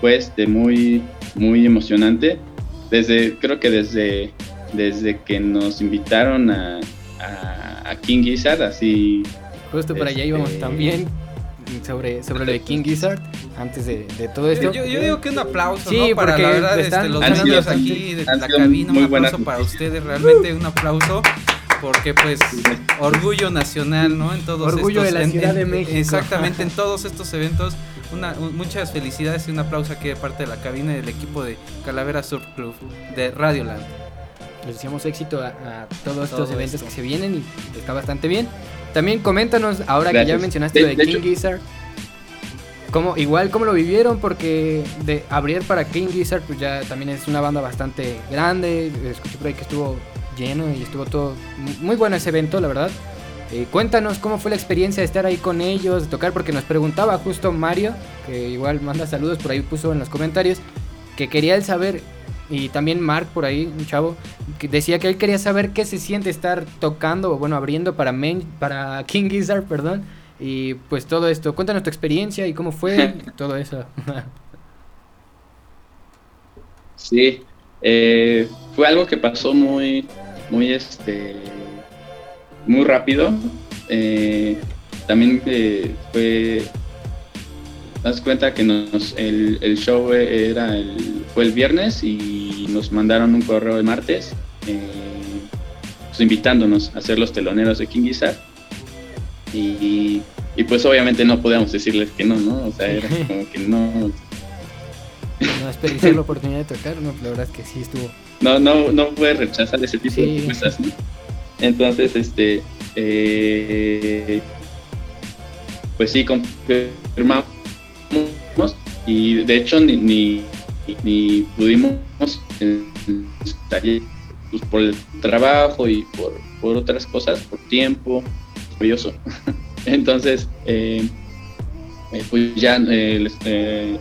fue este, muy, muy emocionante. Desde, creo que desde desde que nos invitaron a, a, King Gizzard, así... Justo para allá íbamos este, también sobre, sobre lo de King Gizzard antes de, de todo esto. Yo, yo, digo que un aplauso sí, ¿no? para la verdad este, los niños aquí de la cabina, un aplauso para ustedes, realmente un aplauso porque pues orgullo nacional, ¿no? En todos orgullo de la Ciudad de México. Exactamente, en *laughs* todos estos eventos. Una, muchas felicidades y un aplauso aquí de parte de la cabina y del equipo de Calavera Surf Club de Radioland les deseamos éxito a, todos estos eventos que se vienen y está bastante bien. También coméntanos, ahora que ya mencionaste lo de, King Gizzard, como, igual cómo lo vivieron, porque de abrir para King Gizzard, pues ya también es una banda bastante grande. Escuché por ahí que estuvo lleno y estuvo todo muy bueno ese evento, la verdad. Eh, cuéntanos cómo fue la experiencia de estar ahí con ellos, de tocar, porque nos preguntaba justo Mario, que igual manda saludos, por ahí puso en los comentarios, que quería él saber y también Mark por ahí, un chavo, que decía que él quería saber qué se siente estar tocando, o bueno, abriendo para, para King Gizzard, perdón. Y pues todo esto, cuéntanos tu experiencia y cómo fue *laughs* todo eso. sí, eh, fue algo que pasó muy, muy, este, muy rápido. Eh, también eh, fue, das cuenta que nos, el, el, show era el, fue el viernes y nos mandaron un correo el martes pues, invitándonos a ser los teloneros de King Gizzard. Y, y, pues obviamente no podíamos decirles que no, ¿no? O sea, era *laughs* como que no... No desperdiciar la oportunidad de tocar, no, la verdad es que sí estuvo. No, no, no puedes rechazar ese tipo de propuestas, ¿no? Entonces, este, eh, pues sí, confirmamos y de hecho ni, ni, ni pudimos estar pues, por el trabajo y por, por, otras cosas, por tiempo, curioso. *laughs* Entonces, eh, eh, pues ya eh,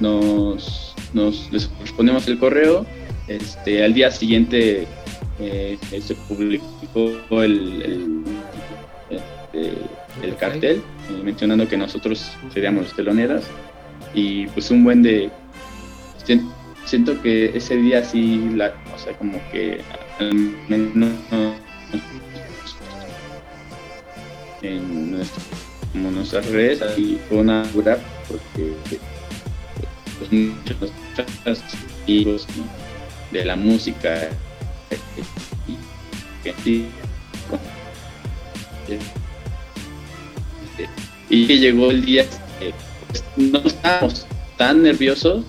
nos, nos les respondemos el correo. Este, al día siguiente se publicó el, el, este, el cartel mencionando que nosotros seríamos los teloneras. Y pues un buen de siento que ese día sí, la, o sea, como que al menos en nuestro, como nuestras redes ahí fue una porque pues, muchos amigos de la música y que llegó el día pues, no estábamos tan nerviosos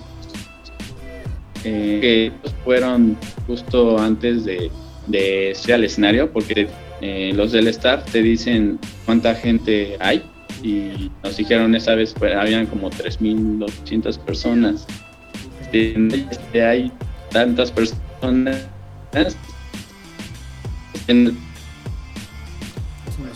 eh, que fueron justo antes de, de ser al escenario, porque eh, los del staff te dicen cuánta gente hay y nos dijeron esa vez habían como 3.200 personas. Este, hay tantas personas en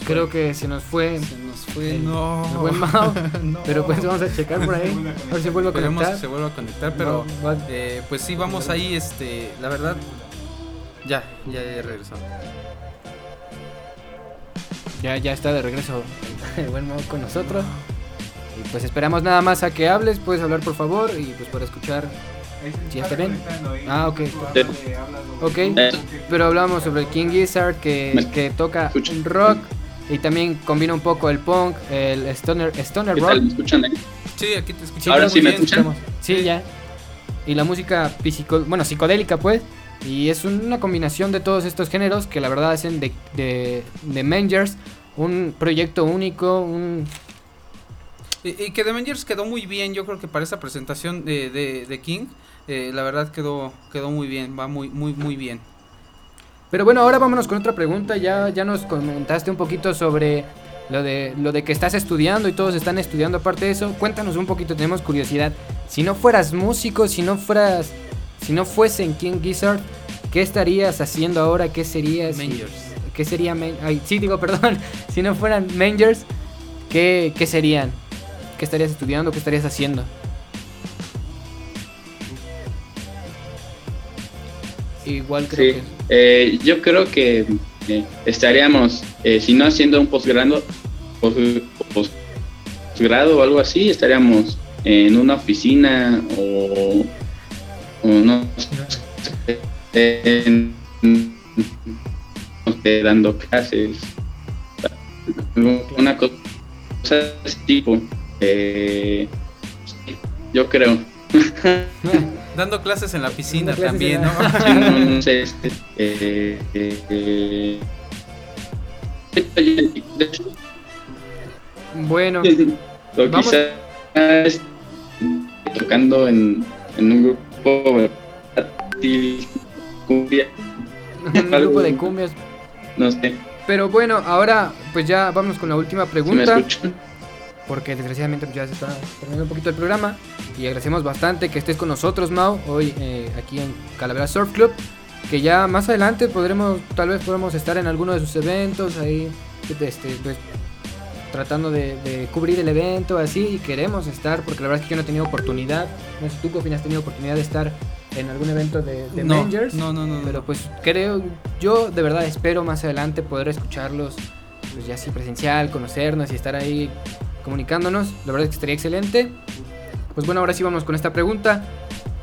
Creo que se nos fue. Se nos fue, no. buen Mao. *laughs* Pero pues vamos a checar por ahí. A ver si vuelve a conectar. Que se vuelve a conectar, pero eh, pues sí, vamos ahí, este, la verdad. Ya, ya, ya regresamos. Ya, ya está de regreso *laughs* el buen Mao con nosotros. Y pues esperamos nada más a que hables, puedes hablar por favor y pues para escuchar ¿Sí está bien? Ah, ok. Ok, pero hablamos sobre King Gizzard que, que toca rock y también combina un poco el punk, el stoner, stoner rock. ¿Me escuchan ahí? Sí, aquí te escuchamos. Ahora sí me escuchan. Sí, ya. Y la música bueno, psicodélica, pues. Y es una combinación de todos estos géneros que la verdad hacen de, de, de Mangers un proyecto único, un... Y, que The Mangers quedó muy bien, yo creo que para esa presentación de, de, de King, eh, la verdad quedó, quedó muy bien, va muy, muy, muy bien. Pero bueno, ahora vámonos con otra pregunta. Ya, ya nos comentaste un poquito sobre lo de, lo de que estás estudiando y todos están estudiando aparte de eso. Cuéntanos un poquito, tenemos curiosidad. Si no fueras músico, si no fueras, si no fuese en King Gizzard, ¿qué estarías haciendo ahora? ¿Qué serías? Mangers. ¿Qué sería? Ay, sí, digo, *laughs* perdón. Si no fueran Mangers, ¿qué, ¿qué serían? ¿Qué estarías estudiando? ¿Qué estarías haciendo? Igual creo que eh, yo creo que eh, estaríamos, eh, si no haciendo un posgrado, posgrado o algo así, estaríamos en una oficina o, no dando clases, una cosa de ese tipo. yo creo. *laughs* Dando clases en la piscina también, ¿no? no sé, eh, eh, bueno, vamos. quizás tocando en, en un grupo de cumbia. un grupo de cumbias. No sé. Pero bueno, ahora pues ya vamos con la última pregunta. ¿Me escuchan? Porque desgraciadamente pues, ya se está terminando un poquito el programa. Y agradecemos bastante que estés con nosotros Mau hoy eh, aquí en Calavera Surf Club que ya más adelante podremos tal vez podamos estar en alguno de sus eventos ahí este, pues, tratando de, cubrir el evento así y queremos estar porque la verdad es que yo no he tenido oportunidad. No sé tú Cofin has tenido oportunidad de estar en algún evento de, de no, no, no, no, pero pues creo yo de verdad espero más adelante poder escucharlos pues ya así presencial conocernos y estar ahí comunicándonos. La verdad es que estaría excelente. Pues bueno, ahora sí vamos con esta pregunta.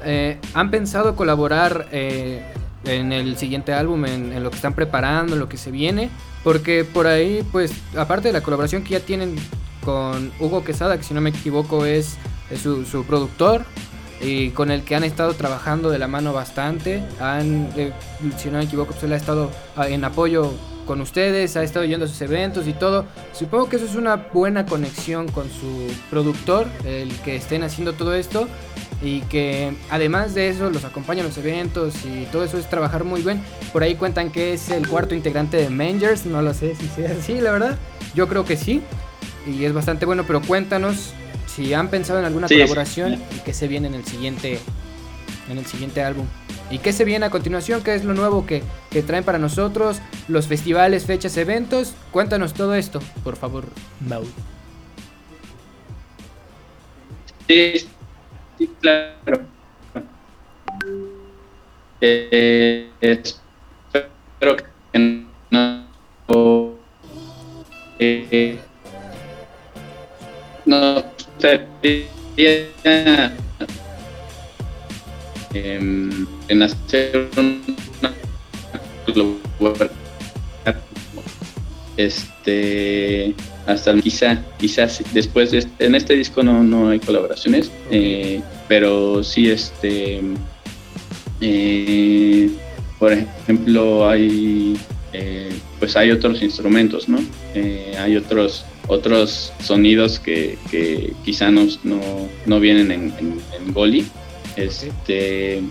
eh, ¿han pensado colaborar eh, en el siguiente álbum, en, lo que están preparando, en lo que se viene? Porque por ahí, pues, aparte de la colaboración que ya tienen con Hugo Quesada, que si no me equivoco es, es su, su, productor, y con el que han estado trabajando de la mano bastante. Han, eh, si no me equivoco, pues él ha estado ah, en apoyo con ustedes, ha estado yendo a sus eventos y todo. Supongo que eso es una buena conexión con su productor, el que estén haciendo todo esto y que además de eso los acompaña en los eventos y todo eso es trabajar muy bien. Por ahí cuentan que es el cuarto integrante de Mangers, no lo sé si sea así, la verdad. Yo creo que sí y es bastante bueno, pero cuéntanos si han pensado en alguna sí, colaboración sí. y qué se viene en el siguiente en el siguiente álbum. ¿Y qué se viene a continuación? ¿Qué es lo nuevo que, que, traen para nosotros? Los festivales, fechas, eventos. Cuéntanos todo esto, por favor, Mau. Sí, sí claro. Eh, espero que no. Eh, no sería en, en hacer una este hasta quizá quizás después de este, en este disco no, no hay colaboraciones eh, pero sí este eh, por ejemplo hay eh, pues hay otros instrumentos no hay otros otros sonidos que, que quizá no, no, no vienen en, en, en Goli este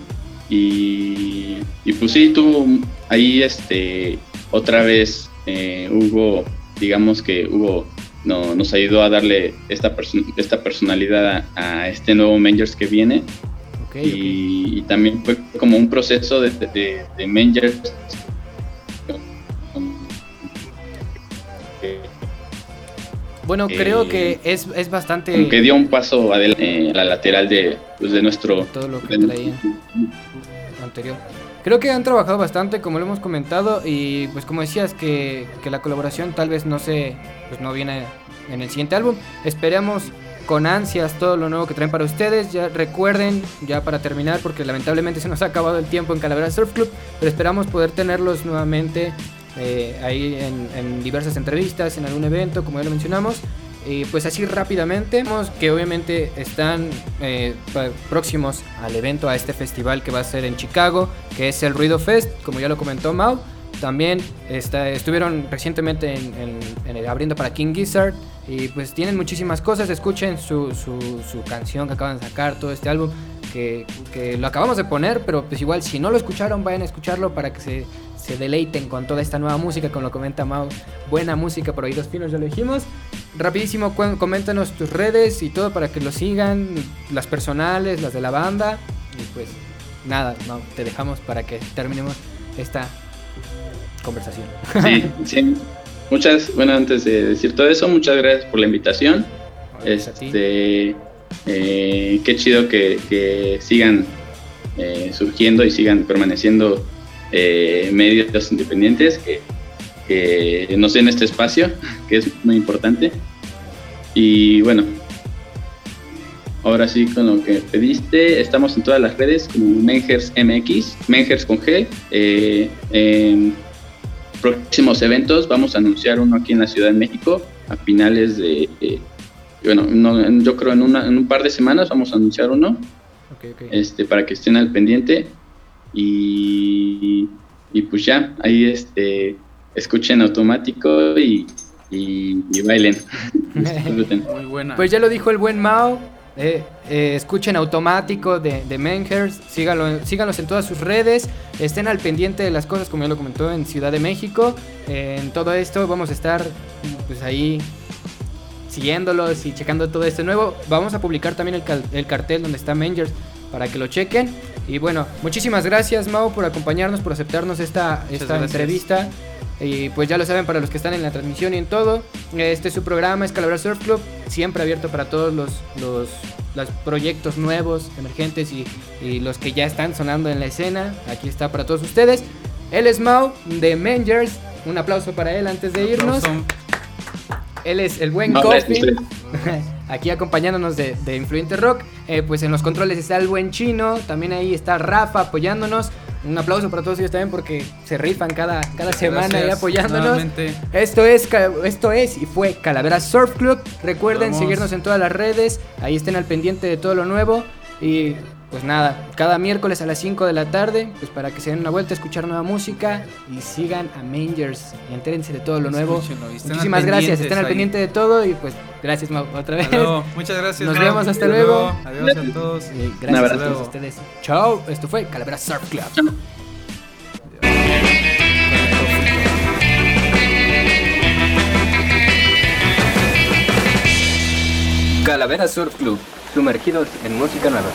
y, y, pues sí tuvo ahí este otra vez eh, Hugo digamos que Hugo no, nos ayudó a darle esta perso esta personalidad a, a, este nuevo Mangers que viene okay, y, okay. y, también fue como un proceso de, de, de Mangers Bueno, creo eh, que es, es bastante... Que dio un paso adelante eh, la lateral de, pues, de nuestro... Todo lo que traía anterior. Creo que han trabajado bastante, como lo hemos comentado, y pues como decías, que, que la colaboración tal vez no se... Pues no viene en el siguiente álbum. Esperemos con ansias todo lo nuevo que traen para ustedes. Ya recuerden, ya para terminar, porque lamentablemente se nos ha acabado el tiempo en Calavera Surf Club, pero esperamos poder tenerlos nuevamente eh, ahí en, en, diversas entrevistas, en algún evento, como ya lo mencionamos. Y pues así rápidamente, que obviamente están eh, próximos al evento, a este festival que va a ser en Chicago, que es el Ruido Fest, como ya lo comentó Mau. También estuvieron recientemente en, en, abriendo para King Gizzard y pues tienen muchísimas cosas. Escuchen su, su canción que acaban de sacar, todo este álbum que, que, lo acabamos de poner, pero pues igual si no lo escucharon, vayan a escucharlo para que se, se deleiten con toda esta nueva música, como lo comenta Mau. Buena música por oídos finos, ya lo dijimos. Rapidísimo, coméntanos tus redes y todo para que lo sigan, las personales, las de la banda. Y pues nada, Mau, te dejamos para que terminemos esta conversación. Sí, sí. Muchas, bueno, antes de decir todo eso, muchas gracias por la invitación. Este, eh, qué chido que, sigan eh, surgiendo y sigan permaneciendo eh, medios independientes que, nos den este espacio, *laughs* que es muy importante. Y bueno, ahora sí con lo que pediste, estamos en todas las redes como Mengers MX, Mengers con G. Eh, próximos eventos vamos a anunciar uno aquí en la Ciudad de México a finales de... Bueno, no, yo creo en, una, en un par de semanas vamos a anunciar uno. Okay, okay. Este, para que estén al pendiente y, y pues ya, ahí este, escuchen automático y, y, y bailen. *laughs* Muy buena. Pues ya lo dijo el buen Mao. Eh, eh, escuchen automático de, de Menhers, síganlo, síganlos en todas sus redes, estén al pendiente de las cosas como ya lo comentó en Ciudad de México. Eh, en todo esto vamos a estar pues ahí siguiéndolos y checando todo esto nuevo. Vamos a publicar también el, el cartel donde está Mengers para que lo chequen. Y bueno, muchísimas gracias Mau por acompañarnos, por aceptarnos esta, esta entrevista. Y pues ya lo saben para los que están en la transmisión y en todo. Este es su programa, Escalabra Surf Club, siempre abierto para todos los, los, los proyectos nuevos, emergentes y, y, los que ya están sonando en la escena. Aquí está para todos ustedes. Él es Mau de Mangers. Un aplauso para él antes de irnos. Él es el buen no, Coffee. *laughs* Aquí acompañándonos de, de Influyente Rock. Eh, pues en los controles está el buen chino. También ahí está Rafa apoyándonos. Un aplauso para todos ellos también porque se rifan cada, cada semana ahí apoyándonos. Nuevamente. Esto es, esto es y fue Calavera Surf Club. Recuerden Vamos. seguirnos en todas las redes. Ahí estén al pendiente de todo lo nuevo. Y pues nada, cada miércoles a las 5 de la tarde, pues para que se den una vuelta a escuchar nueva música y sigan a Mangers y entérense de todo lo nuevo. Escúchenlo Muchísimas gracias, estén al ahí. pendiente de todo y pues gracias Mau, otra vez. Muchas gracias. Nos Mau. vemos, hasta luego. Adiós a todos. Y gracias a todos ustedes. Chao, esto fue Calavera Surf Club. Calavera Surf Club, sumergidos en música nueva.